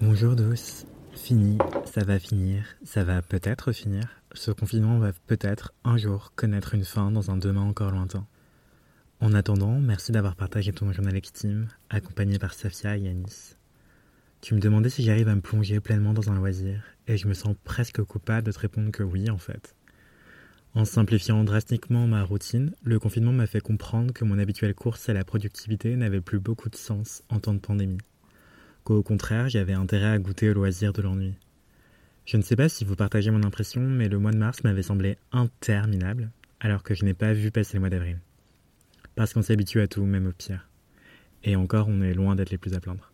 Bonjour douce, fini, ça va finir, ça va peut-être finir. Ce confinement va peut-être un jour connaître une fin dans un demain encore lointain. En attendant, merci d'avoir partagé ton journal extime, accompagné par Safia et Yanis. Tu me demandais si j'arrive à me plonger pleinement dans un loisir, et je me sens presque coupable de te répondre que oui en fait. En simplifiant drastiquement ma routine, le confinement m'a fait comprendre que mon habituelle course à la productivité n'avait plus beaucoup de sens en temps de pandémie qu'au contraire j'avais intérêt à goûter au loisir de l'ennui. Je ne sais pas si vous partagez mon impression, mais le mois de mars m'avait semblé interminable, alors que je n'ai pas vu passer le mois d'avril. Parce qu'on s'habitue à tout, même au pire. Et encore, on est loin d'être les plus à plaindre.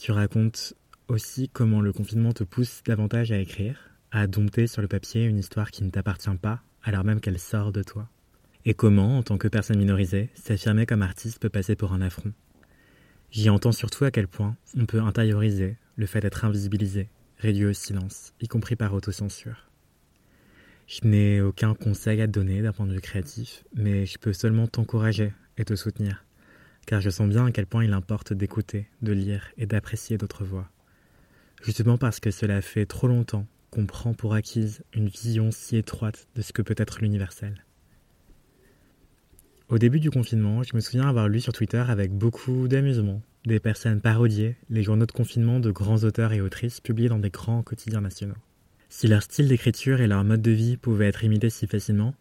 Tu racontes aussi comment le confinement te pousse davantage à écrire, à dompter sur le papier une histoire qui ne t'appartient pas, alors même qu'elle sort de toi. Et comment, en tant que personne minorisée, s'affirmer comme artiste peut passer pour un affront, J'y entends surtout à quel point on peut intérioriser le fait d'être invisibilisé, réduit au silence, y compris par autocensure. Je n'ai aucun conseil à te donner d'un point de vue créatif, mais je peux seulement t'encourager et te soutenir, car je sens bien à quel point il importe d'écouter, de lire et d'apprécier d'autres voix. Justement parce que cela fait trop longtemps qu'on prend pour acquise une vision si étroite de ce que peut être l'universel. Au début du confinement, je me souviens avoir lu sur Twitter avec beaucoup d'amusement des personnes parodiées les journaux de confinement de grands auteurs et autrices publiés dans des grands quotidiens nationaux. Si leur style d'écriture et leur mode de vie pouvaient être imités si facilement,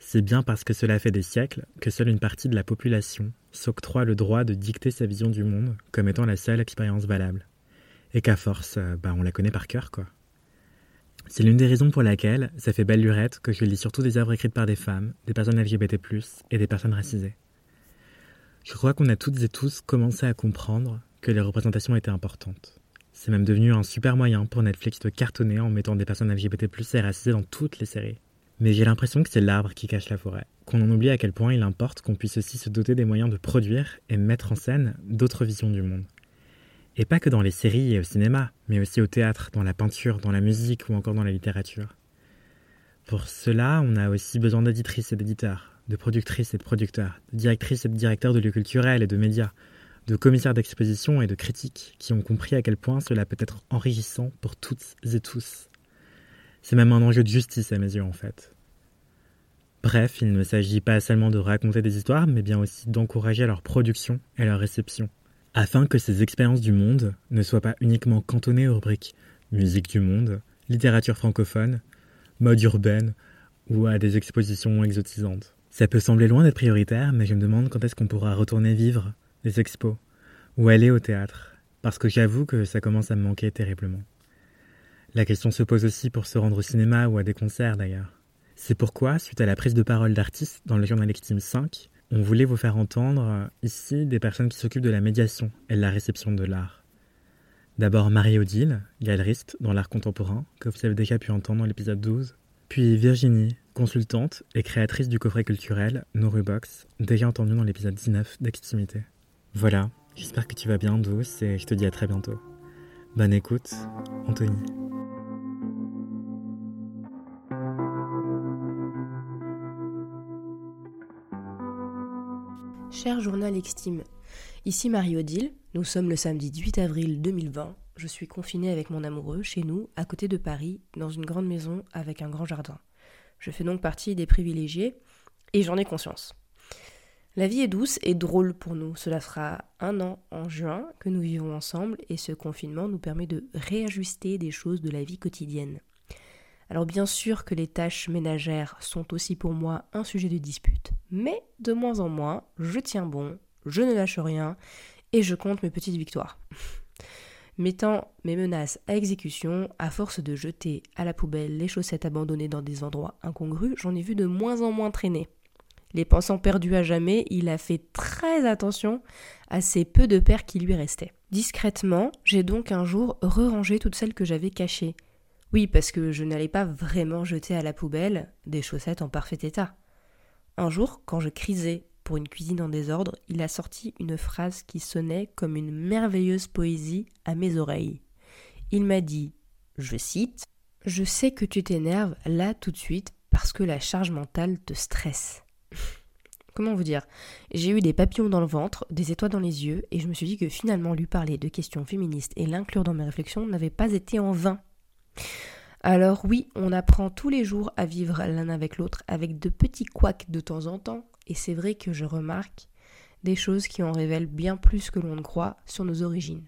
c'est bien parce que cela fait des siècles que seule une partie de la population s'octroie le droit de dicter sa vision du monde comme étant la seule expérience valable. Et qu'à force, euh, bah on la connaît par cœur, quoi. C'est l'une des raisons pour laquelle ça fait belle lurette que je lis surtout des œuvres écrites par des femmes, des personnes LGBT+, et des personnes racisées. Je crois qu'on a toutes et tous commencé à comprendre que les représentations étaient importantes. C'est même devenu un super moyen pour Netflix de cartonner en mettant des personnes LGBT+, et racisées dans toutes les séries. Mais j'ai l'impression que c'est l'arbre qui cache la forêt, qu'on en oublie à quel point il importe qu'on puisse aussi se doter des moyens de produire et mettre en scène d'autres visions du monde. Et pas que dans les séries et au cinéma, mais aussi au théâtre, dans la peinture, dans la musique ou encore dans la littérature. Pour cela, on a aussi besoin d'éditrices et d'éditeurs, de productrices et de producteurs, de directrices et de directeurs de lieux culturels et de médias, de commissaires d'exposition et de critiques qui ont compris à quel point cela peut être enrichissant pour toutes et tous. C'est même un enjeu de justice à mes yeux en fait. Bref, il ne s'agit pas seulement de raconter des histoires, mais bien aussi d'encourager leur production et leur réception afin que ces expériences du monde ne soient pas uniquement cantonnées aux rubriques musique du monde, littérature francophone, mode urbaine ou à des expositions exotisantes. Ça peut sembler loin d'être prioritaire, mais je me demande quand est-ce qu'on pourra retourner vivre des expos ou aller au théâtre, parce que j'avoue que ça commence à me manquer terriblement. La question se pose aussi pour se rendre au cinéma ou à des concerts d'ailleurs. C'est pourquoi, suite à la prise de parole d'artistes dans le journal Extime 5, on voulait vous faire entendre euh, ici des personnes qui s'occupent de la médiation et de la réception de l'art. D'abord Marie-Odile, galeriste dans l'art contemporain, que vous avez déjà pu entendre dans l'épisode 12. Puis Virginie, consultante et créatrice du coffret culturel Norubox, déjà entendu dans l'épisode 19 d'Extimité. Voilà, j'espère que tu vas bien douce et je te dis à très bientôt. Bonne écoute, Anthony. Cher journal Extime, ici Marie-Odile, nous sommes le samedi 18 avril 2020. Je suis confinée avec mon amoureux chez nous, à côté de Paris, dans une grande maison avec un grand jardin. Je fais donc partie des privilégiés et j'en ai conscience. La vie est douce et drôle pour nous. Cela fera un an en juin que nous vivons ensemble et ce confinement nous permet de réajuster des choses de la vie quotidienne. Alors bien sûr que les tâches ménagères sont aussi pour moi un sujet de dispute, mais de moins en moins, je tiens bon, je ne lâche rien, et je compte mes petites victoires. Mettant mes menaces à exécution, à force de jeter à la poubelle les chaussettes abandonnées dans des endroits incongrus, j'en ai vu de moins en moins traîner. Les pensant perdus à jamais, il a fait très attention à ces peu de paires qui lui restaient. Discrètement, j'ai donc un jour re-rangé toutes celles que j'avais cachées. Oui, parce que je n'allais pas vraiment jeter à la poubelle des chaussettes en parfait état. Un jour, quand je crisais pour une cuisine en désordre, il a sorti une phrase qui sonnait comme une merveilleuse poésie à mes oreilles. Il m'a dit, je cite, Je sais que tu t'énerves là tout de suite parce que la charge mentale te stresse. Comment vous dire? J'ai eu des papillons dans le ventre, des étoiles dans les yeux, et je me suis dit que finalement lui parler de questions féministes et l'inclure dans mes réflexions n'avait pas été en vain. Alors oui, on apprend tous les jours à vivre l'un avec l'autre, avec de petits couacs de temps en temps, et c'est vrai que je remarque des choses qui en révèlent bien plus que l'on ne croit sur nos origines.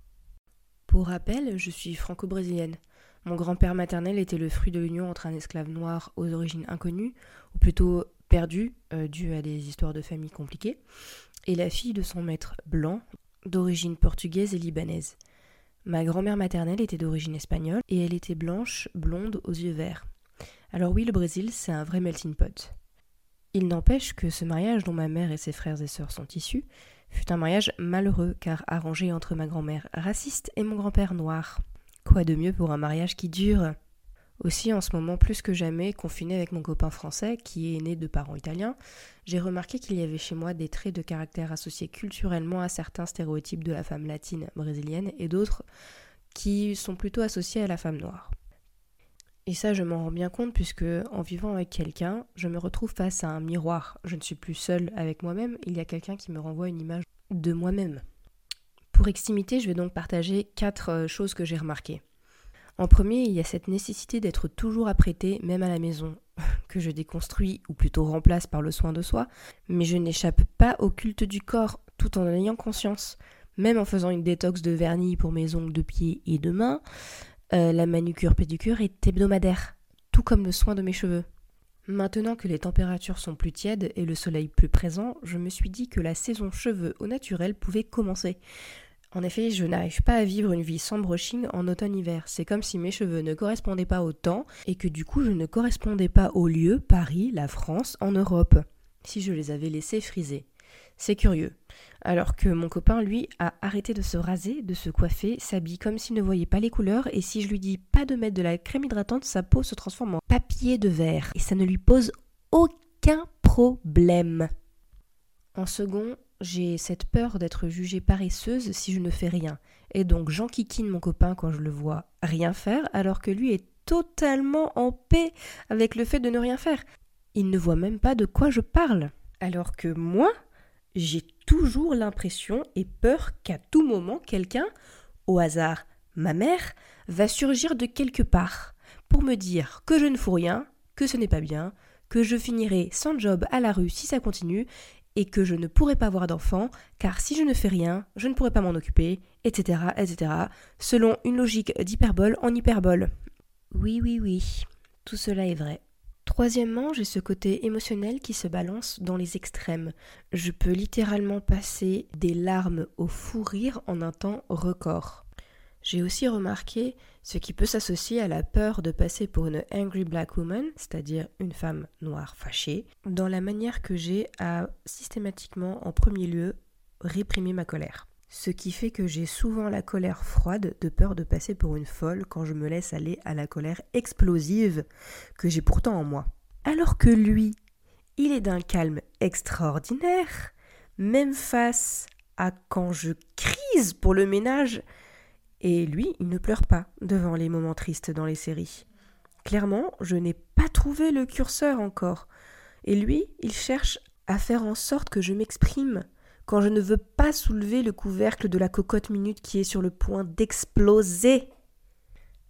Pour rappel, je suis franco-brésilienne. Mon grand-père maternel était le fruit de l'union entre un esclave noir aux origines inconnues, ou plutôt perdu, euh, dû à des histoires de famille compliquées, et la fille de son maître blanc, d'origine portugaise et libanaise. Ma grand-mère maternelle était d'origine espagnole et elle était blanche, blonde, aux yeux verts. Alors oui, le Brésil, c'est un vrai melting pot. Il n'empêche que ce mariage dont ma mère et ses frères et sœurs sont issus fut un mariage malheureux car arrangé entre ma grand-mère raciste et mon grand-père noir. Quoi de mieux pour un mariage qui dure? Aussi en ce moment plus que jamais, confiné avec mon copain français qui est né de parents italiens, j'ai remarqué qu'il y avait chez moi des traits de caractère associés culturellement à certains stéréotypes de la femme latine brésilienne et d'autres qui sont plutôt associés à la femme noire. Et ça, je m'en rends bien compte puisque en vivant avec quelqu'un, je me retrouve face à un miroir. Je ne suis plus seule avec moi-même, il y a quelqu'un qui me renvoie une image de moi-même. Pour extimité, je vais donc partager quatre euh, choses que j'ai remarquées. En premier, il y a cette nécessité d'être toujours apprêté, même à la maison, que je déconstruis ou plutôt remplace par le soin de soi, mais je n'échappe pas au culte du corps tout en ayant conscience. Même en faisant une détox de vernis pour mes ongles de pied et de main, euh, la manucure pédicure est hebdomadaire, tout comme le soin de mes cheveux. Maintenant que les températures sont plus tièdes et le soleil plus présent, je me suis dit que la saison cheveux au naturel pouvait commencer. En effet, je n'arrive pas à vivre une vie sans brushing en automne-hiver. C'est comme si mes cheveux ne correspondaient pas au temps et que du coup je ne correspondais pas au lieu, Paris, la France, en Europe, si je les avais laissés friser. C'est curieux. Alors que mon copain, lui, a arrêté de se raser, de se coiffer, s'habille comme s'il ne voyait pas les couleurs, et si je lui dis pas de mettre de la crème hydratante, sa peau se transforme en papier de verre, et ça ne lui pose aucun problème. En second, j'ai cette peur d'être jugée paresseuse si je ne fais rien, et donc j'enquiquine mon copain quand je le vois rien faire, alors que lui est totalement en paix avec le fait de ne rien faire. Il ne voit même pas de quoi je parle. Alors que moi, j'ai toujours l'impression et peur qu'à tout moment quelqu'un, au hasard ma mère, va surgir de quelque part pour me dire que je ne fous rien, que ce n'est pas bien, que je finirai sans job à la rue si ça continue, et que je ne pourrai pas avoir d'enfant, car si je ne fais rien, je ne pourrai pas m'en occuper, etc., etc., selon une logique d'hyperbole en hyperbole. Oui, oui, oui, tout cela est vrai. Troisièmement, j'ai ce côté émotionnel qui se balance dans les extrêmes. Je peux littéralement passer des larmes au fou rire en un temps record. J'ai aussi remarqué ce qui peut s'associer à la peur de passer pour une angry black woman, c'est-à-dire une femme noire fâchée, dans la manière que j'ai à systématiquement en premier lieu réprimer ma colère. Ce qui fait que j'ai souvent la colère froide de peur de passer pour une folle quand je me laisse aller à la colère explosive que j'ai pourtant en moi. Alors que lui, il est d'un calme extraordinaire, même face à quand je crise pour le ménage. Et lui, il ne pleure pas devant les moments tristes dans les séries. Clairement, je n'ai pas trouvé le curseur encore. Et lui, il cherche à faire en sorte que je m'exprime quand je ne veux pas soulever le couvercle de la cocotte minute qui est sur le point d'exploser.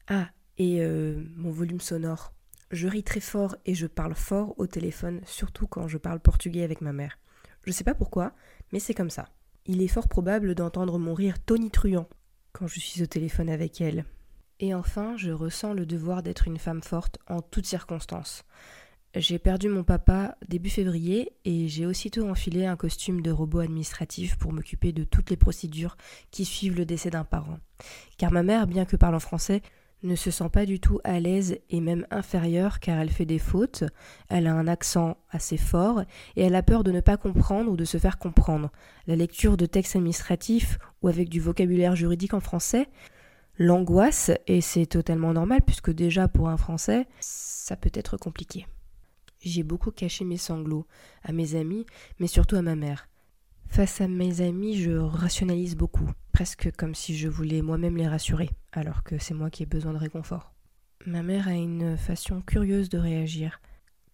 Ah, et euh, mon volume sonore. Je ris très fort et je parle fort au téléphone, surtout quand je parle portugais avec ma mère. Je sais pas pourquoi, mais c'est comme ça. Il est fort probable d'entendre mon rire tonitruant quand je suis au téléphone avec elle. Et enfin, je ressens le devoir d'être une femme forte en toutes circonstances. J'ai perdu mon papa début février et j'ai aussitôt enfilé un costume de robot administratif pour m'occuper de toutes les procédures qui suivent le décès d'un parent. Car ma mère, bien que parlant français, ne se sent pas du tout à l'aise et même inférieure car elle fait des fautes, elle a un accent assez fort et elle a peur de ne pas comprendre ou de se faire comprendre. La lecture de textes administratifs ou avec du vocabulaire juridique en français l'angoisse et c'est totalement normal puisque déjà pour un français, ça peut être compliqué. J'ai beaucoup caché mes sanglots à mes amis, mais surtout à ma mère. Face à mes amis, je rationalise beaucoup, presque comme si je voulais moi-même les rassurer, alors que c'est moi qui ai besoin de réconfort. Ma mère a une façon curieuse de réagir.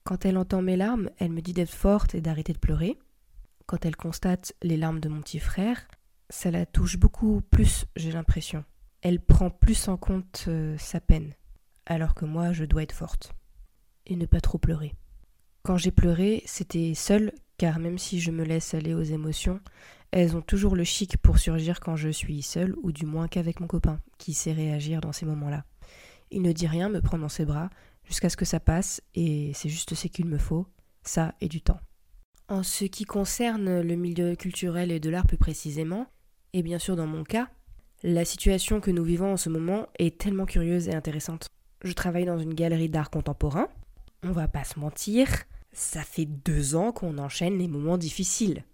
Quand elle entend mes larmes, elle me dit d'être forte et d'arrêter de pleurer. Quand elle constate les larmes de mon petit frère, ça la touche beaucoup plus, j'ai l'impression. Elle prend plus en compte euh, sa peine, alors que moi je dois être forte. Et ne pas trop pleurer. Quand j'ai pleuré, c'était seul, car même si je me laisse aller aux émotions, elles ont toujours le chic pour surgir quand je suis seule, ou du moins qu'avec mon copain, qui sait réagir dans ces moments-là. Il ne dit rien, me prend dans ses bras, jusqu'à ce que ça passe, et c'est juste ce qu'il me faut, ça et du temps. En ce qui concerne le milieu culturel et de l'art plus précisément, et bien sûr dans mon cas, la situation que nous vivons en ce moment est tellement curieuse et intéressante. Je travaille dans une galerie d'art contemporain, on va pas se mentir, ça fait deux ans qu'on enchaîne les moments difficiles.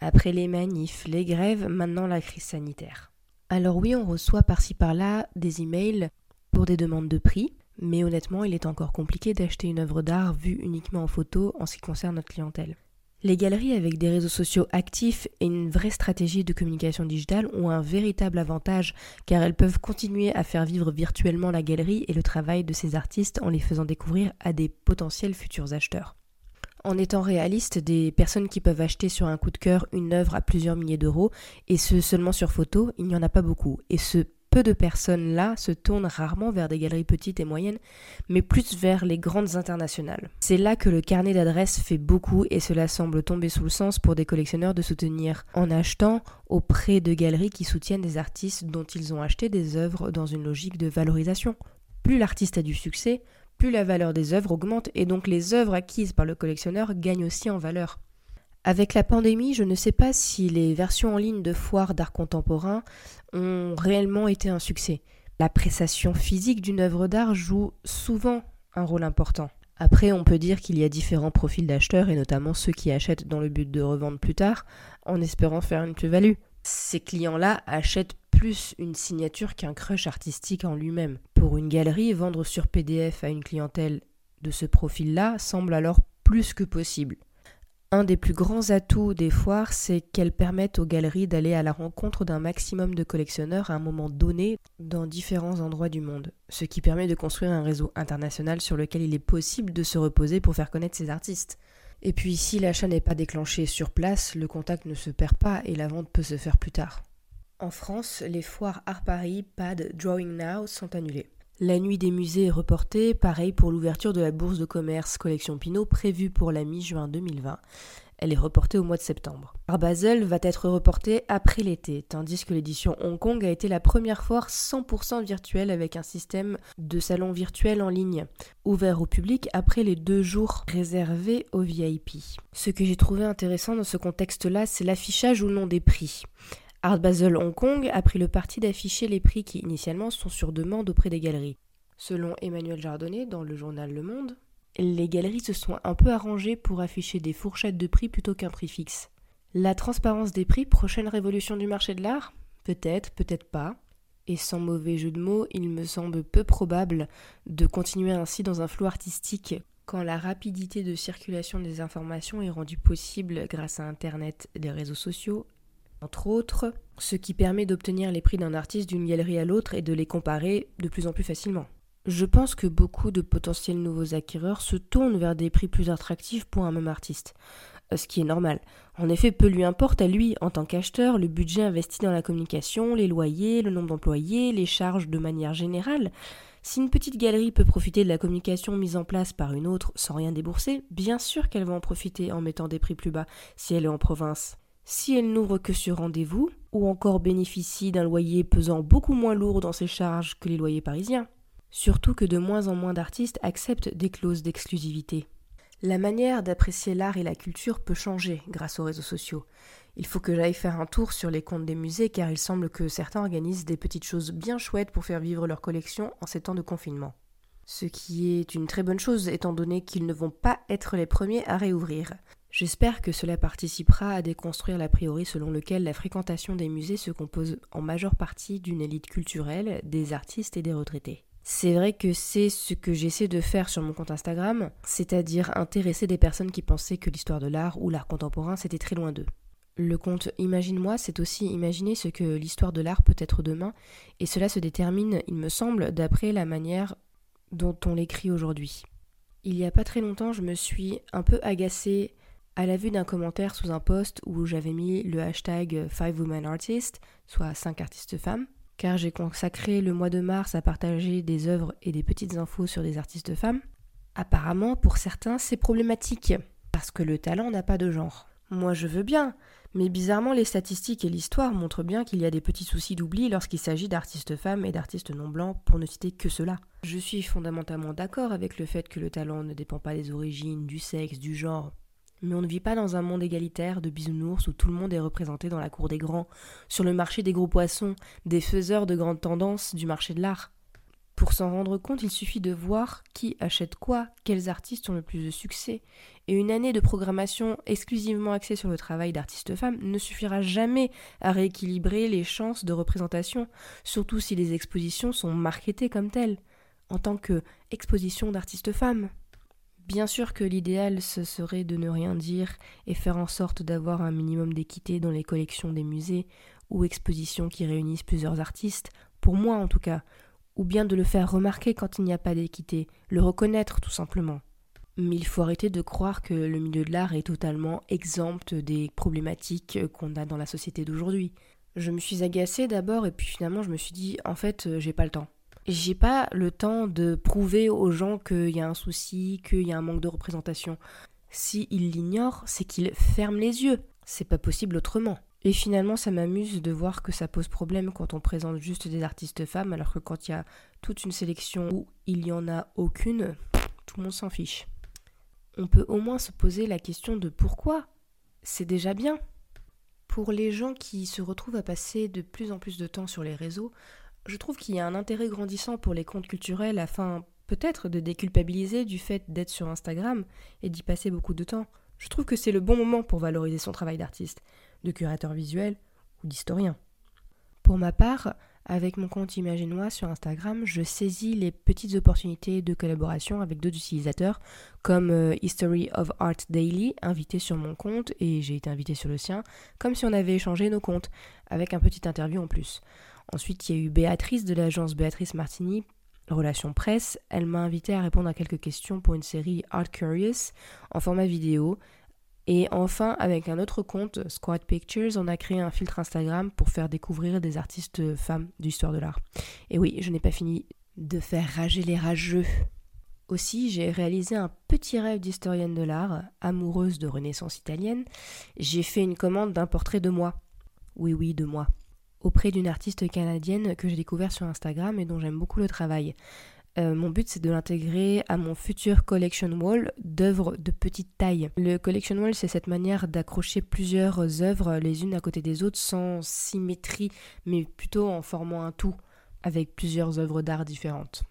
Après les manifs, les grèves, maintenant la crise sanitaire. Alors oui, on reçoit par-ci par-là des emails pour des demandes de prix, mais honnêtement, il est encore compliqué d'acheter une œuvre d'art vue uniquement en photo en ce qui concerne notre clientèle. Les galeries avec des réseaux sociaux actifs et une vraie stratégie de communication digitale ont un véritable avantage car elles peuvent continuer à faire vivre virtuellement la galerie et le travail de ces artistes en les faisant découvrir à des potentiels futurs acheteurs. En étant réaliste, des personnes qui peuvent acheter sur un coup de cœur une œuvre à plusieurs milliers d'euros, et ce seulement sur photo, il n'y en a pas beaucoup. Et ce peu de personnes-là se tournent rarement vers des galeries petites et moyennes, mais plus vers les grandes internationales. C'est là que le carnet d'adresses fait beaucoup et cela semble tomber sous le sens pour des collectionneurs de soutenir en achetant auprès de galeries qui soutiennent des artistes dont ils ont acheté des œuvres dans une logique de valorisation. Plus l'artiste a du succès, plus la valeur des œuvres augmente et donc les œuvres acquises par le collectionneur gagnent aussi en valeur. Avec la pandémie, je ne sais pas si les versions en ligne de foires d'art contemporain ont réellement été un succès. L'appréciation physique d'une œuvre d'art joue souvent un rôle important. Après, on peut dire qu'il y a différents profils d'acheteurs, et notamment ceux qui achètent dans le but de revendre plus tard, en espérant faire une plus-value. Ces clients-là achètent plus une signature qu'un crush artistique en lui-même. Pour une galerie, vendre sur PDF à une clientèle de ce profil-là semble alors plus que possible. Un des plus grands atouts des foires, c'est qu'elles permettent aux galeries d'aller à la rencontre d'un maximum de collectionneurs à un moment donné dans différents endroits du monde, ce qui permet de construire un réseau international sur lequel il est possible de se reposer pour faire connaître ses artistes. Et puis si l'achat n'est pas déclenché sur place, le contact ne se perd pas et la vente peut se faire plus tard. En France, les foires Art Paris, PAD, Drawing Now sont annulées. La nuit des musées est reportée, pareil pour l'ouverture de la bourse de commerce Collection Pinot prévue pour la mi-juin 2020. Elle est reportée au mois de septembre. Art Basel va être reportée après l'été, tandis que l'édition Hong Kong a été la première foire 100% virtuelle avec un système de salon virtuel en ligne, ouvert au public après les deux jours réservés aux VIP. Ce que j'ai trouvé intéressant dans ce contexte-là, c'est l'affichage ou non des prix. Art Basel Hong Kong a pris le parti d'afficher les prix qui initialement sont sur demande auprès des galeries. Selon Emmanuel Jardonnet dans le journal Le Monde, les galeries se sont un peu arrangées pour afficher des fourchettes de prix plutôt qu'un prix fixe. La transparence des prix, prochaine révolution du marché de l'art? Peut-être, peut-être pas. Et sans mauvais jeu de mots, il me semble peu probable de continuer ainsi dans un flou artistique quand la rapidité de circulation des informations est rendue possible grâce à Internet et les réseaux sociaux, entre autres, ce qui permet d'obtenir les prix d'un artiste d'une galerie à l'autre et de les comparer de plus en plus facilement. Je pense que beaucoup de potentiels nouveaux acquéreurs se tournent vers des prix plus attractifs pour un même artiste, euh, ce qui est normal. En effet, peu lui importe à lui, en tant qu'acheteur, le budget investi dans la communication, les loyers, le nombre d'employés, les charges de manière générale. Si une petite galerie peut profiter de la communication mise en place par une autre sans rien débourser, bien sûr qu'elle va en profiter en mettant des prix plus bas si elle est en province. Si elle n'ouvre que sur rendez-vous, ou encore bénéficie d'un loyer pesant beaucoup moins lourd dans ses charges que les loyers parisiens. Surtout que de moins en moins d'artistes acceptent des clauses d'exclusivité. La manière d'apprécier l'art et la culture peut changer grâce aux réseaux sociaux. Il faut que j'aille faire un tour sur les comptes des musées car il semble que certains organisent des petites choses bien chouettes pour faire vivre leur collection en ces temps de confinement. Ce qui est une très bonne chose étant donné qu'ils ne vont pas être les premiers à réouvrir. J'espère que cela participera à déconstruire l'a priori selon lequel la fréquentation des musées se compose en majeure partie d'une élite culturelle, des artistes et des retraités. C'est vrai que c'est ce que j'essaie de faire sur mon compte Instagram, c'est-à-dire intéresser des personnes qui pensaient que l'histoire de l'art ou l'art contemporain c'était très loin d'eux. Le compte Imagine-moi, c'est aussi imaginer ce que l'histoire de l'art peut être demain, et cela se détermine, il me semble, d'après la manière dont on l'écrit aujourd'hui. Il y a pas très longtemps, je me suis un peu agacée à la vue d'un commentaire sous un post où j'avais mis le hashtag 5 Women Artists, soit 5 artistes femmes, car j'ai consacré le mois de mars à partager des œuvres et des petites infos sur des artistes femmes. Apparemment, pour certains, c'est problématique, parce que le talent n'a pas de genre. Moi, je veux bien, mais bizarrement, les statistiques et l'histoire montrent bien qu'il y a des petits soucis d'oubli lorsqu'il s'agit d'artistes femmes et d'artistes non blancs, pour ne citer que cela. Je suis fondamentalement d'accord avec le fait que le talent ne dépend pas des origines, du sexe, du genre, mais on ne vit pas dans un monde égalitaire de bisounours où tout le monde est représenté dans la cour des grands, sur le marché des gros poissons, des faiseurs de grandes tendances du marché de l'art. Pour s'en rendre compte, il suffit de voir qui achète quoi, quels artistes ont le plus de succès, et une année de programmation exclusivement axée sur le travail d'artistes femmes ne suffira jamais à rééquilibrer les chances de représentation, surtout si les expositions sont marketées comme telles, en tant que exposition d'artistes femmes. Bien sûr que l'idéal ce serait de ne rien dire et faire en sorte d'avoir un minimum d'équité dans les collections des musées ou expositions qui réunissent plusieurs artistes, pour moi en tout cas, ou bien de le faire remarquer quand il n'y a pas d'équité, le reconnaître tout simplement. Mais il faut arrêter de croire que le milieu de l'art est totalement exempt des problématiques qu'on a dans la société d'aujourd'hui. Je me suis agacée d'abord et puis finalement je me suis dit en fait j'ai pas le temps j'ai pas le temps de prouver aux gens qu'il y a un souci, qu'il y a un manque de représentation. S'ils l'ignorent, c'est qu'ils ferment les yeux. C'est pas possible autrement. Et finalement, ça m'amuse de voir que ça pose problème quand on présente juste des artistes femmes, alors que quand il y a toute une sélection où il n'y en a aucune, tout le monde s'en fiche. On peut au moins se poser la question de pourquoi. C'est déjà bien. Pour les gens qui se retrouvent à passer de plus en plus de temps sur les réseaux, je trouve qu'il y a un intérêt grandissant pour les comptes culturels afin peut-être de déculpabiliser du fait d'être sur Instagram et d'y passer beaucoup de temps. Je trouve que c'est le bon moment pour valoriser son travail d'artiste, de curateur visuel ou d'historien. Pour ma part, avec mon compte Imaginois sur Instagram, je saisis les petites opportunités de collaboration avec d'autres utilisateurs, comme euh, History of Art Daily, invité sur mon compte, et j'ai été invité sur le sien, comme si on avait échangé nos comptes, avec un petit interview en plus. Ensuite, il y a eu Béatrice de l'agence Béatrice Martini, Relations Presse. Elle m'a invité à répondre à quelques questions pour une série Art Curious en format vidéo. Et enfin, avec un autre compte, Squad Pictures, on a créé un filtre Instagram pour faire découvrir des artistes femmes d'histoire de l'art. Et oui, je n'ai pas fini de faire rager les rageux. Aussi, j'ai réalisé un petit rêve d'historienne de l'art, amoureuse de Renaissance italienne. J'ai fait une commande d'un portrait de moi. Oui, oui, de moi auprès d'une artiste canadienne que j'ai découvert sur Instagram et dont j'aime beaucoup le travail. Euh, mon but, c'est de l'intégrer à mon futur collection wall d'œuvres de petite taille. Le collection wall, c'est cette manière d'accrocher plusieurs œuvres les unes à côté des autres sans symétrie, mais plutôt en formant un tout avec plusieurs œuvres d'art différentes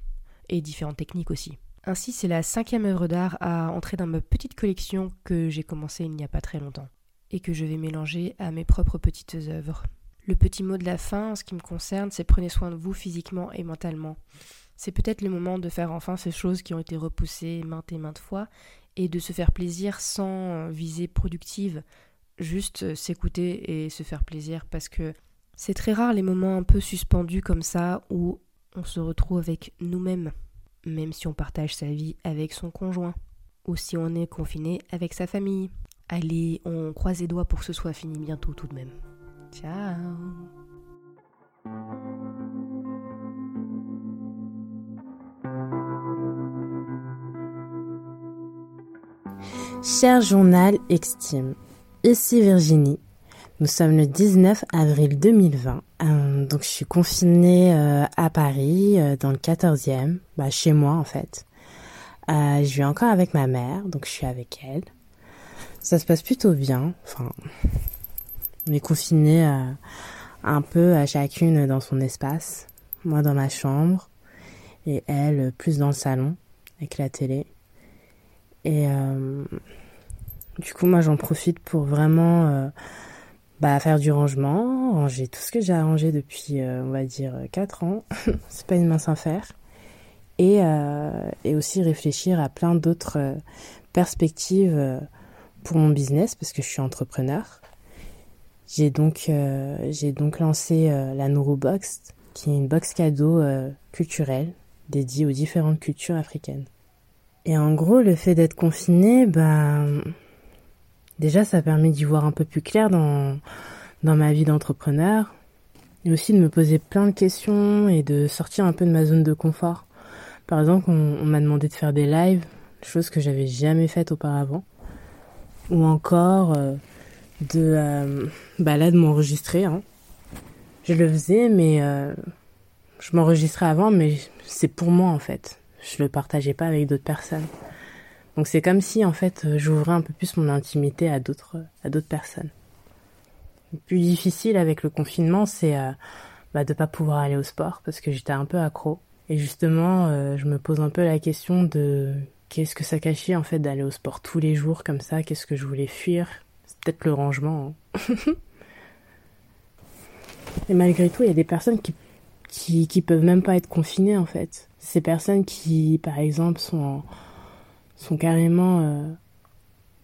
et différentes techniques aussi. Ainsi, c'est la cinquième œuvre d'art à entrer dans ma petite collection que j'ai commencé il n'y a pas très longtemps et que je vais mélanger à mes propres petites œuvres. Le petit mot de la fin, en ce qui me concerne, c'est prenez soin de vous physiquement et mentalement. C'est peut-être le moment de faire enfin ces choses qui ont été repoussées maintes et maintes fois et de se faire plaisir sans visée productive, juste s'écouter et se faire plaisir parce que c'est très rare les moments un peu suspendus comme ça où on se retrouve avec nous-mêmes, même si on partage sa vie avec son conjoint ou si on est confiné avec sa famille. Allez, on croise les doigts pour que ce soit fini bientôt tout de même. Ciao Cher journal Extime, ici Virginie. Nous sommes le 19 avril 2020. Euh, donc je suis confinée euh, à Paris, euh, dans le 14e, bah, chez moi en fait. Je vis encore avec ma mère, donc je suis avec elle. Ça se passe plutôt bien. Enfin, on est confinés euh, un peu à chacune dans son espace. Moi dans ma chambre et elle plus dans le salon avec la télé. Et euh, du coup, moi j'en profite pour vraiment euh, bah, faire du rangement, ranger tout ce que j'ai arrangé depuis, on va dire, 4 ans. C'est pas une mince affaire. Et, et aussi réfléchir à plein d'autres perspectives pour mon business parce que je suis entrepreneur. J'ai donc, euh, j'ai donc lancé euh, la Nourou Box, qui est une box cadeau euh, culturelle dédiée aux différentes cultures africaines. Et en gros, le fait d'être confiné, ben, déjà, ça permet d'y voir un peu plus clair dans, dans ma vie d'entrepreneur. Et aussi de me poser plein de questions et de sortir un peu de ma zone de confort. Par exemple, on, on m'a demandé de faire des lives, chose que j'avais jamais faite auparavant. Ou encore, de, euh, bah de m'enregistrer. Hein. Je le faisais, mais euh, je m'enregistrais avant, mais c'est pour moi en fait. Je le partageais pas avec d'autres personnes. Donc c'est comme si en fait j'ouvrais un peu plus mon intimité à d'autres à d'autres personnes. Le plus difficile avec le confinement, c'est euh, bah, de pas pouvoir aller au sport parce que j'étais un peu accro. Et justement, euh, je me pose un peu la question de qu'est-ce que ça cachait en fait d'aller au sport tous les jours comme ça, qu'est-ce que je voulais fuir, peut-être le rangement. Hein. Et malgré tout, il y a des personnes qui, qui, peuvent même pas être confinées en fait. Ces personnes qui, par exemple, sont, sont carrément euh,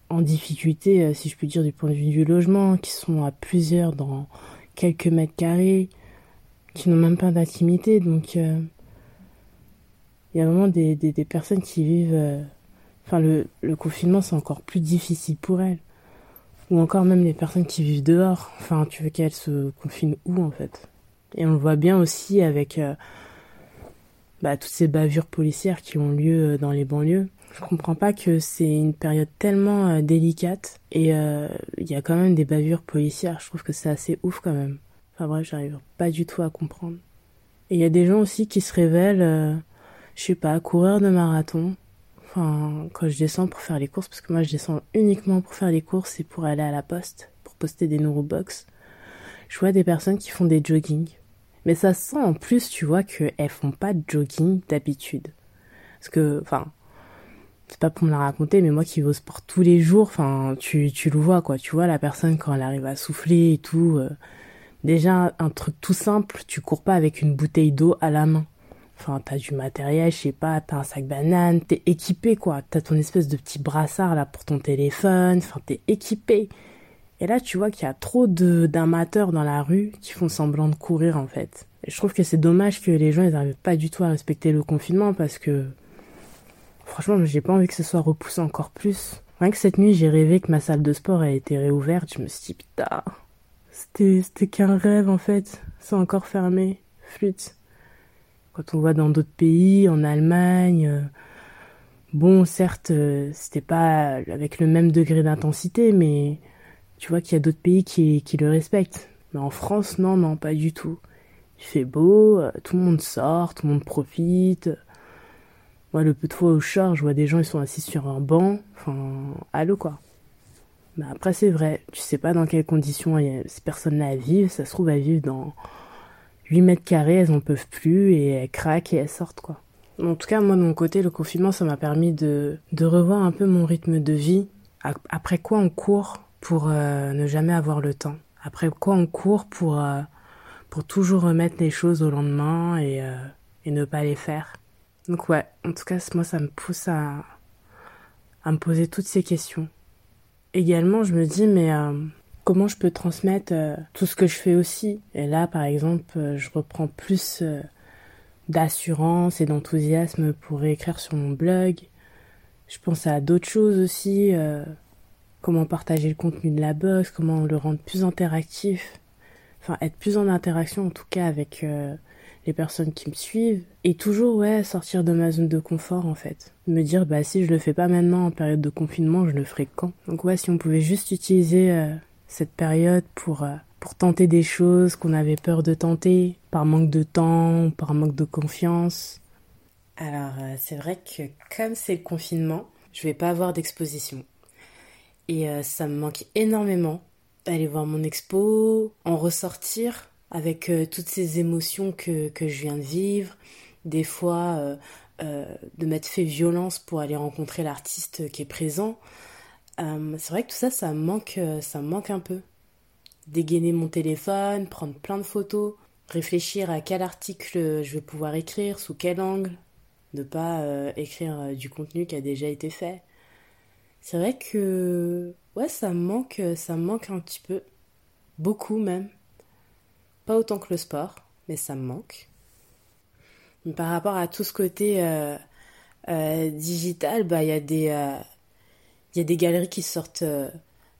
en difficulté, euh, si je puis dire, du point de vue du logement, qui sont à plusieurs dans quelques mètres carrés, qui n'ont même pas d'intimité. Donc, euh, il y a vraiment des, des, des personnes qui vivent. Enfin, le, le confinement, c'est encore plus difficile pour elles ou encore même les personnes qui vivent dehors. Enfin, tu veux qu'elles se confinent où en fait? Et on le voit bien aussi avec euh, bah, toutes ces bavures policières qui ont lieu euh, dans les banlieues. Je comprends pas que c'est une période tellement euh, délicate et il y a quand même des bavures policières. Je trouve que c'est assez ouf quand même. Enfin bref, j'arrive pas du tout à comprendre. Et il y a des gens aussi qui se révèlent, je sais pas, coureurs de marathon, Enfin, quand je descends pour faire les courses, parce que moi je descends uniquement pour faire les courses et pour aller à la poste, pour poster des neurobox, je vois des personnes qui font des jogging. Mais ça sent en plus, tu vois, qu'elles font pas de jogging d'habitude. Parce que, enfin, c'est pas pour me la raconter, mais moi qui vais au sport tous les jours, enfin, tu, tu le vois, quoi. Tu vois la personne quand elle arrive à souffler et tout. Euh, déjà, un truc tout simple, tu cours pas avec une bouteille d'eau à la main. Enfin, t'as du matériel, je sais pas, t'as un sac banane, t'es équipé quoi. T'as ton espèce de petit brassard là pour ton téléphone, enfin t'es équipé. Et là, tu vois qu'il y a trop d'amateurs dans la rue qui font semblant de courir en fait. Je trouve que c'est dommage que les gens ils n'arrivent pas du tout à respecter le confinement parce que franchement, j'ai pas envie que ce soit repoussé encore plus. Rien que cette nuit, j'ai rêvé que ma salle de sport a été réouverte. Je me suis dit putain, c'était qu'un rêve en fait. C'est encore fermé. Flûte. Quand on voit dans d'autres pays, en Allemagne, euh, bon, certes, euh, c'était pas avec le même degré d'intensité, mais tu vois qu'il y a d'autres pays qui, le respectent. Mais en France, non, non, pas du tout. Il fait beau, euh, tout le monde sort, tout le monde profite. Moi, le peu de fois où je sors, je vois des gens, ils sont assis sur un banc. Enfin, allô, quoi. Mais après, c'est vrai, tu sais pas dans quelles conditions ces personnes-là vivent. Ça se trouve, à vivre dans 8 mètres carrés, elles en peuvent plus et elles craquent et elles sortent quoi. En tout cas, moi de mon côté, le confinement, ça m'a permis de, de revoir un peu mon rythme de vie. Après quoi on court pour euh, ne jamais avoir le temps. Après quoi on court pour, euh, pour toujours remettre les choses au lendemain et, euh, et ne pas les faire. Donc ouais, en tout cas, moi, ça me pousse à, à me poser toutes ces questions. Également, je me dis, mais comment je peux transmettre euh, tout ce que je fais aussi. Et là, par exemple, euh, je reprends plus euh, d'assurance et d'enthousiasme pour écrire sur mon blog. Je pense à d'autres choses aussi, comment partager le contenu de la box, comment le rendre plus interactif. Enfin, être plus en interaction en tout cas avec les personnes qui me suivent. Et toujours, ouais, sortir de ma zone de confort en fait. Me dire, bah si je le fais pas maintenant en période de confinement, je le ferai quand? Donc ouais, si on pouvait juste utiliser cette période pour, euh, pour tenter des choses qu'on avait peur de tenter, par manque de temps, par manque de confiance. Alors, euh, c'est vrai que comme c'est le confinement, je vais pas avoir d'exposition. Et euh, ça me manque énormément d'aller voir mon expo, en ressortir avec toutes ces émotions que, que, je viens de vivre, des fois de m'être fait violence pour aller rencontrer l'artiste qui est présent. C'est vrai que tout ça, ça me manque, ça me manque un peu. Dégainer mon téléphone, prendre plein de photos, réfléchir à quel article je vais pouvoir écrire, sous quel angle, ne pas euh, écrire euh, du contenu qui a déjà été fait. C'est vrai que ouais, ça me manque, ça manque un petit peu, beaucoup même. Pas autant que le sport, mais ça me manque. par rapport à tout ce côté euh, digital, bah il y a des il y a des galeries qui sortent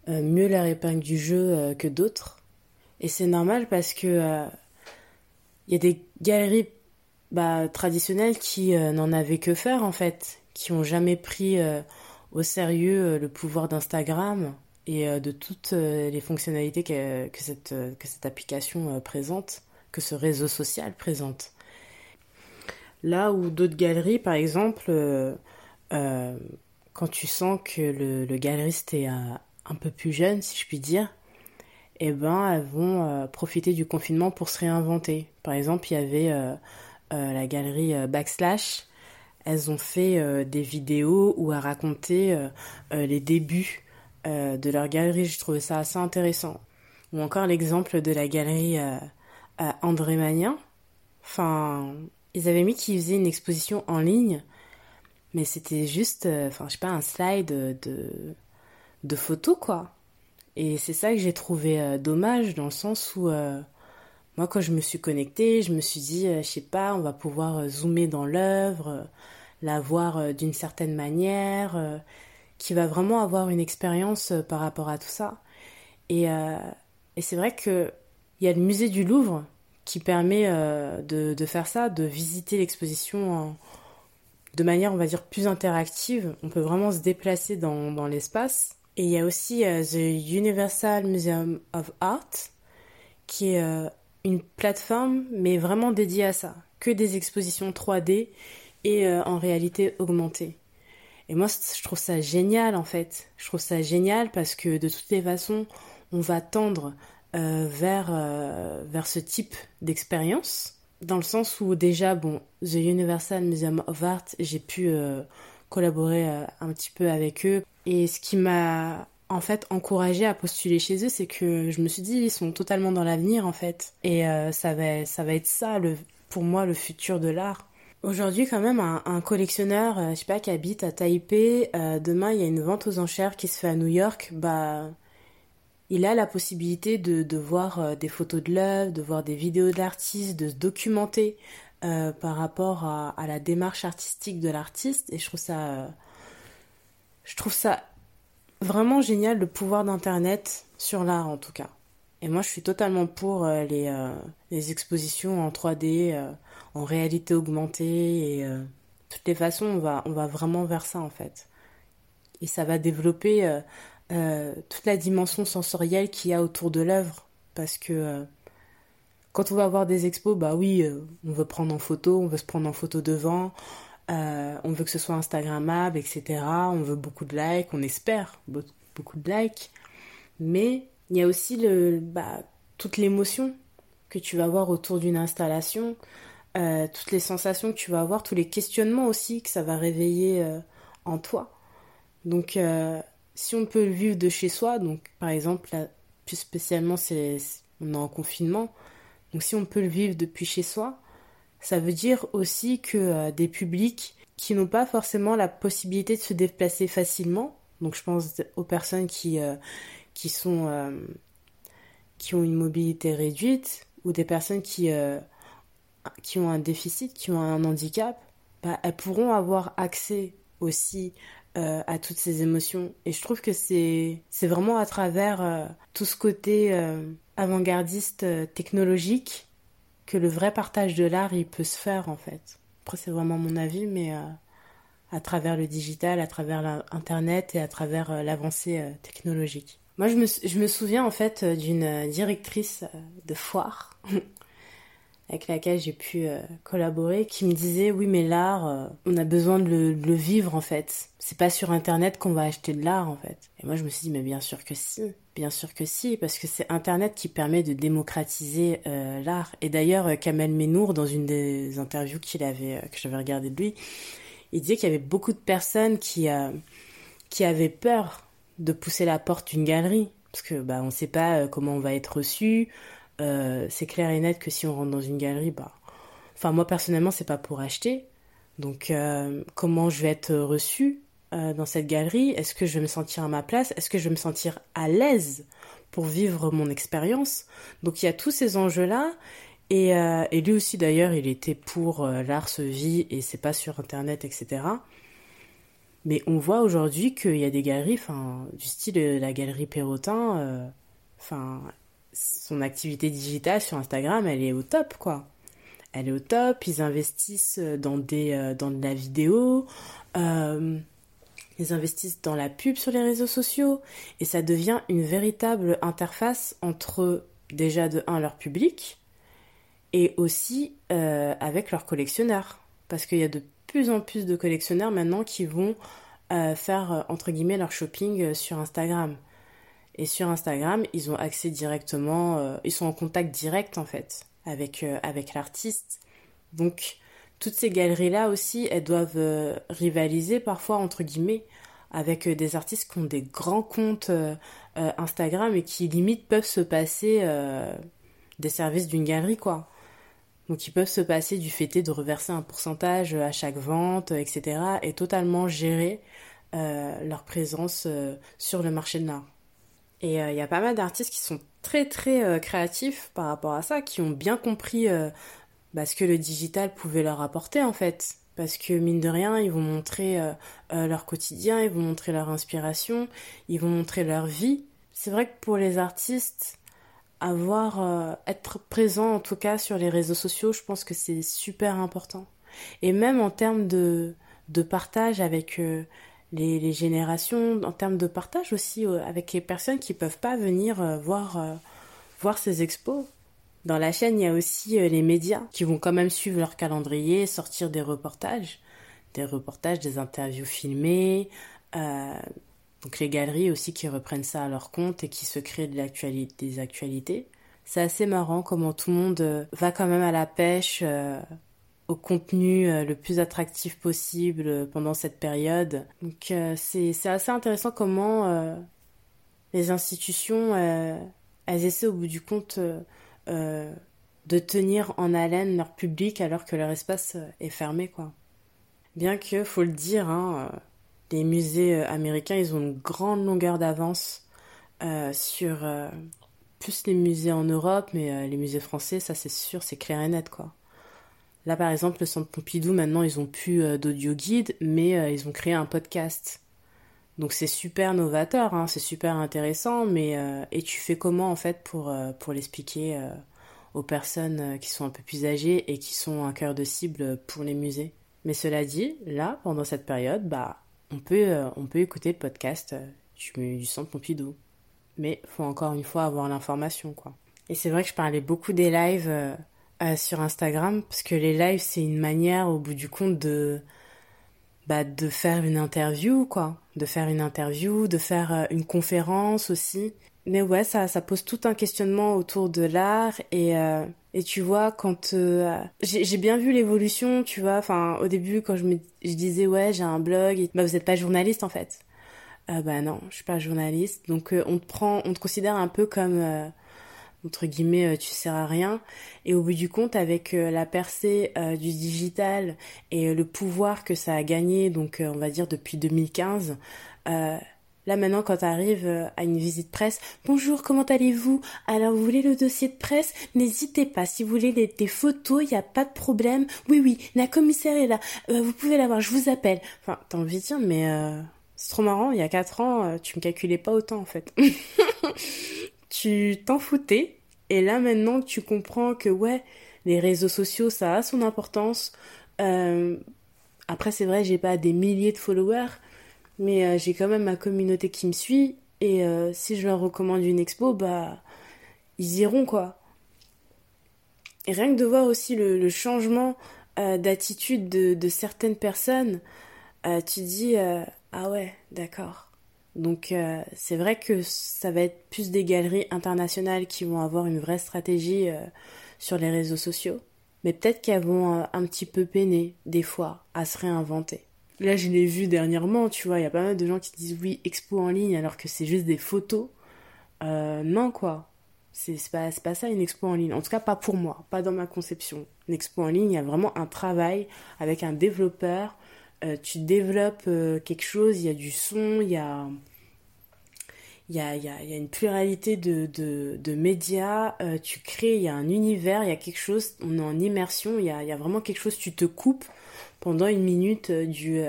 mieux leur épingle du jeu que d'autres. Et c'est normal parce que il y a des galeries bah, traditionnels qui euh, n'en avaient que faire en fait, qui ont jamais pris euh, au sérieux euh, le pouvoir d'Instagram et de toutes les fonctionnalités que, que, cette, que cette application présente, que ce réseau social présente. Là où d'autres galeries, par exemple, quand tu sens que le, le galeriste est un peu plus jeune, si je puis dire, eh ben, elles vont profiter du confinement pour se réinventer. Par exemple, il y avait euh, la galerie euh, Backslash, elles ont fait euh, des vidéos où elles racontaient les débuts de leur galerie. Je trouvais ça assez intéressant. Ou encore l'exemple de la galerie André Magnin. Enfin, ils avaient mis qu'ils faisaient une exposition en ligne, mais c'était juste, enfin, je sais pas, un slide de, de photos, quoi. Et c'est ça que j'ai trouvé dommage, dans le sens où moi, quand je me suis connectée, je me suis dit, euh, je sais pas, on va pouvoir euh, zoomer dans l'œuvre, euh, la voir d'une certaine manière, qui va vraiment avoir une expérience par rapport à tout ça. Et, et c'est vrai qu'il y a le musée du Louvre qui permet de, de, faire ça, de visiter l'exposition de manière, on va dire, plus interactive. On peut vraiment se déplacer dans, dans l'espace. Et il y a aussi The Universal Museum of Art, qui est une plateforme, mais vraiment dédiée à ça. Que des expositions 3D et euh, en réalité augmentée. Et moi, je trouve ça génial en fait. Je trouve ça génial parce que de toutes les façons, on va tendre euh, vers, euh, vers ce type d'expérience. Dans le sens où déjà, bon, The Universal Museum of Art, j'ai pu collaborer un petit peu avec eux. Et ce qui m'a en fait encouragé à postuler chez eux, c'est que je me suis dit ils sont totalement dans l'avenir en fait et euh, ça va ça va être ça le pour moi le futur de l'art. Aujourd'hui quand même un, collectionneur euh, je sais pas qui habite à Taipei, euh, demain il y a une vente aux enchères qui se fait à New York, bah il a la possibilité de, de voir des photos de l'œuvre, de voir des vidéos de l'artiste, de se documenter par rapport à, la démarche artistique de l'artiste et je trouve ça je trouve ça vraiment génial le pouvoir d'Internet sur l'art en tout cas. Et moi je suis totalement pour euh, les, euh, les, expositions en 3D, euh, en réalité augmentée et toutes les façons on va, on va vraiment vers ça en fait. Et ça va développer toute la dimension sensorielle qu'il y a autour de l'œuvre parce que quand on va voir des expos, bah oui, on veut prendre en photo, on veut se prendre en photo devant, euh, on veut que ce soit Instagrammable, etc. On veut beaucoup de likes, on espère beaucoup de likes. Mais il y a aussi le, bah, toute l'émotion que tu vas avoir autour d'une installation, euh, toutes les sensations que tu vas avoir, tous les questionnements aussi que ça va réveiller euh, en toi. Donc, si on peut le vivre de chez soi, donc par exemple, plus spécialement, on est en confinement, donc si on peut le vivre depuis chez soi, ça veut dire aussi que euh, des publics qui n'ont pas forcément la possibilité de se déplacer facilement, donc je pense aux personnes qui, euh, qui, sont, euh, qui ont une mobilité réduite, ou des personnes qui, qui ont un déficit, qui ont un handicap, bah, elles pourront avoir accès aussi à toutes ces émotions. Et je trouve que c'est vraiment à travers tout ce côté avant-gardiste technologique que le vrai partage de l'art, il peut se faire en fait. Après, c'est vraiment mon avis, mais euh, à travers le digital, à travers Internet et à travers euh, l'avancée euh, technologique. Moi, je me, je me, souviens en fait d'une directrice de foire. avec laquelle j'ai pu euh, collaborer qui me disait oui mais l'art euh, on a besoin de le, vivre en fait. C'est pas sur internet qu'on va acheter de l'art en fait. Et moi je me suis dit mais bien sûr que si. Bien sûr que si parce que c'est internet qui permet de démocratiser euh, l'art. Et d'ailleurs Kamel Menour dans une des interviews qu'il avait que j'avais regardé de lui il disait qu'il y avait beaucoup de personnes qui qui avaient peur de pousser la porte d'une galerie. Parce que bah on sait pas comment on va être reçu euh, c'est clair et net que si on rentre dans une galerie, bah, enfin moi personnellement c'est pas pour acheter. Donc euh, comment je vais être reçue euh, dans cette galerie? Est-ce que je vais me sentir à ma place? Est-ce que je vais me sentir à l'aise pour vivre mon expérience? Donc il y a tous ces enjeux là. Et, et lui aussi d'ailleurs il était pour l'art se vit et c'est pas sur internet etc. Mais on voit aujourd'hui qu'il y a des galeries, enfin, du style la galerie Perrotin, enfin, son activité digitale sur Instagram, elle est au top, quoi. Elle est au top, ils investissent dans, des, euh, dans de la vidéo, euh, ils investissent dans la pub sur les réseaux sociaux, et ça devient une véritable interface entre, déjà de un, leur public, et aussi euh, avec leurs collectionneurs. Parce qu'il y a de plus en plus de collectionneurs maintenant qui vont faire, entre guillemets, leur shopping sur Instagram. Et sur Instagram, ils ont accès directement, euh, ils sont en contact direct en fait avec, euh, avec l'artiste. Donc toutes ces galeries-là aussi, elles doivent euh, rivaliser parfois entre guillemets avec des artistes qui ont des grands comptes Instagram et qui limite peuvent se passer des services d'une galerie quoi. Donc ils peuvent se passer du fait de reverser un pourcentage à chaque vente, etc. et totalement gérer leur présence sur le marché de l'art. Et euh, il y a pas mal d'artistes qui sont très très euh, créatifs par rapport à ça, qui ont bien compris euh, bah, ce que le digital pouvait leur apporter en fait. Parce que mine de rien, ils vont montrer leur quotidien, ils vont montrer leur inspiration, ils vont montrer leur vie. C'est vrai que pour les artistes, avoir être présent en tout cas sur les réseaux sociaux, je pense que c'est super important. Et même en termes de, de partage avec les, générations, en termes de partage aussi euh, avec les personnes qui peuvent pas venir euh, voir, euh, voir ces expos. Dans la chaîne, il y a aussi les médias qui vont quand même suivre leur calendrier, sortir des reportages, des reportages, des interviews filmées. donc les galeries aussi qui reprennent ça à leur compte et qui se créent de des actualités. C'est assez marrant comment tout le monde va quand même à la pêche au contenu euh, le plus attractif possible euh, pendant cette période. Donc euh, c'est assez intéressant comment les institutions, elles essaient au bout du compte de tenir en haleine leur public alors que leur espace est fermé. quoi. Bien que, faut le dire, hein, les musées américains, ils ont une grande longueur d'avance sur plus les musées en Europe, mais les musées français, ça c'est sûr, c'est clair et net. quoi. Là, par exemple, le Centre Pompidou, maintenant, ils ont plus euh, d'audio guide, mais euh, ils ont créé un podcast. Donc c'est super novateur, hein, c'est super intéressant, mais euh, et tu fais comment en fait pour, pour l'expliquer aux personnes qui sont un peu plus âgées et qui sont un cœur de cible pour les musées? Mais cela dit, là, pendant cette période, bah on peut, on peut écouter le podcast du, du Centre Pompidou. Mais faut encore une fois avoir l'information, quoi. Et c'est vrai que je parlais beaucoup des lives euh, sur Instagram parce que les lives c'est une manière au bout du compte de bah, de faire une interview quoi, de faire une interview, de faire euh, une conférence aussi. Mais ouais, ça ça pose tout un questionnement autour de l'art et euh, et tu vois quand j'ai bien vu l'évolution, tu vois, enfin au début quand je disais ouais, j'ai un blog, bah vous êtes pas journaliste en fait. bah non, je suis pas journaliste. Donc on te prend, on te considère un peu comme entre guillemets euh, tu sers à rien et au bout du compte avec euh, la percée euh, du digital et le pouvoir que ça a gagné donc on va dire depuis 2015 Là maintenant, quand tu arrives à une visite presse, bonjour, comment allez-vous? Alors, vous voulez le dossier de presse? N'hésitez pas, si vous voulez des, photos, il n'y a pas de problème. Oui, oui, la commissaire est là, vous pouvez l'avoir, je vous appelle. Enfin, t'as envie de dire, mais c'est trop marrant, il y a 4 ans, tu me calculais pas autant en fait. tu t'en foutais. Et là maintenant tu comprends que ouais, les réseaux sociaux, ça a son importance. Euh, après c'est vrai, j'ai pas des milliers de followers, mais euh, j'ai quand même ma communauté qui me suit. Et euh, si je leur recommande une expo, bah ils iront quoi. Et rien que de voir aussi le, changement d'attitude de, certaines personnes, tu dis ah ouais, d'accord. Donc c'est vrai que ça va être plus des galeries internationales qui vont avoir une vraie stratégie sur les réseaux sociaux, mais peut-être qu'elles vont un petit peu peiner des fois à se réinventer. Là, je l'ai vu dernièrement, tu vois, il y a pas mal de gens qui disent oui, expo en ligne alors que c'est juste des photos. non, quoi. C'est pas, pas ça une expo en ligne. En tout cas, pas pour moi, pas dans ma conception. Une expo en ligne, il y a vraiment un travail avec un développeur. Euh, tu développes euh, quelque chose, il y a du son, il y a, y a, y a, une pluralité de, médias. Euh, tu crées, il y a un univers, il y a quelque chose, on est en immersion, il y a, vraiment quelque chose, tu te coupes pendant une minute du,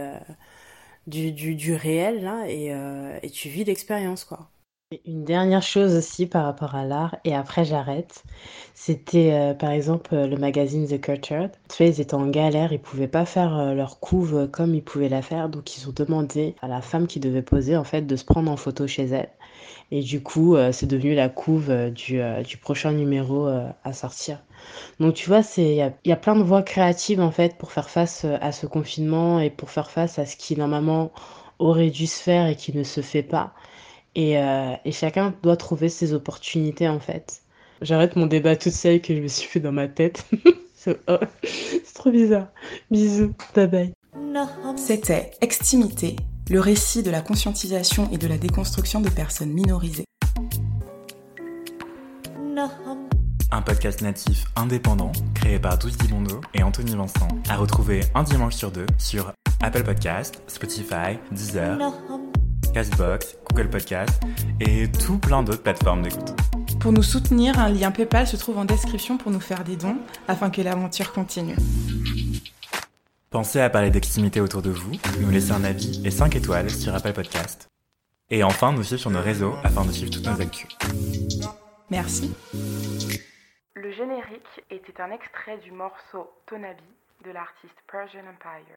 du, du, du, réel là, et, et tu vis l'expérience, quoi. Une dernière chose aussi par rapport à l'art, et après j'arrête, c'était euh, par exemple euh, le magazine The Culture. Tu sais, ils étaient en galère, ils pouvaient pas faire euh, leur couve comme ils pouvaient la faire, donc ils ont demandé à la femme qui devait poser en fait de se prendre en photo chez elle. Et du coup, c'est devenu la couve du, prochain numéro à sortir. Donc tu vois, il y a, y a plein de voies créatives en fait pour faire face à ce confinement et pour faire face à ce qui normalement aurait dû se faire et qui ne se fait pas. Et, euh, et, chacun doit trouver ses opportunités en fait. J'arrête mon débat toute seule que je me suis fait dans ma tête. Oh, c'est trop bizarre. Bisous, bye bye. C'était Extimité, le récit de la conscientisation et de la déconstruction de personnes minorisées. Un podcast natif indépendant créé par Douce Dibondo et Anthony Vincent, à retrouver un dimanche sur deux sur Apple Podcast, Spotify, Deezer. Castbox, Google Podcast et tout plein d'autres plateformes d'écoute. Pour nous soutenir, un lien PayPal se trouve en description pour nous faire des dons afin que l'aventure continue. Pensez à parler d'extimité autour de vous, nous laisser un avis et 5 étoiles sur Apple Podcast. Et enfin, nous suivre sur nos réseaux afin de suivre toutes nos actus. Merci. Le générique était un extrait du morceau Tonabi de l'artiste Persian Empire.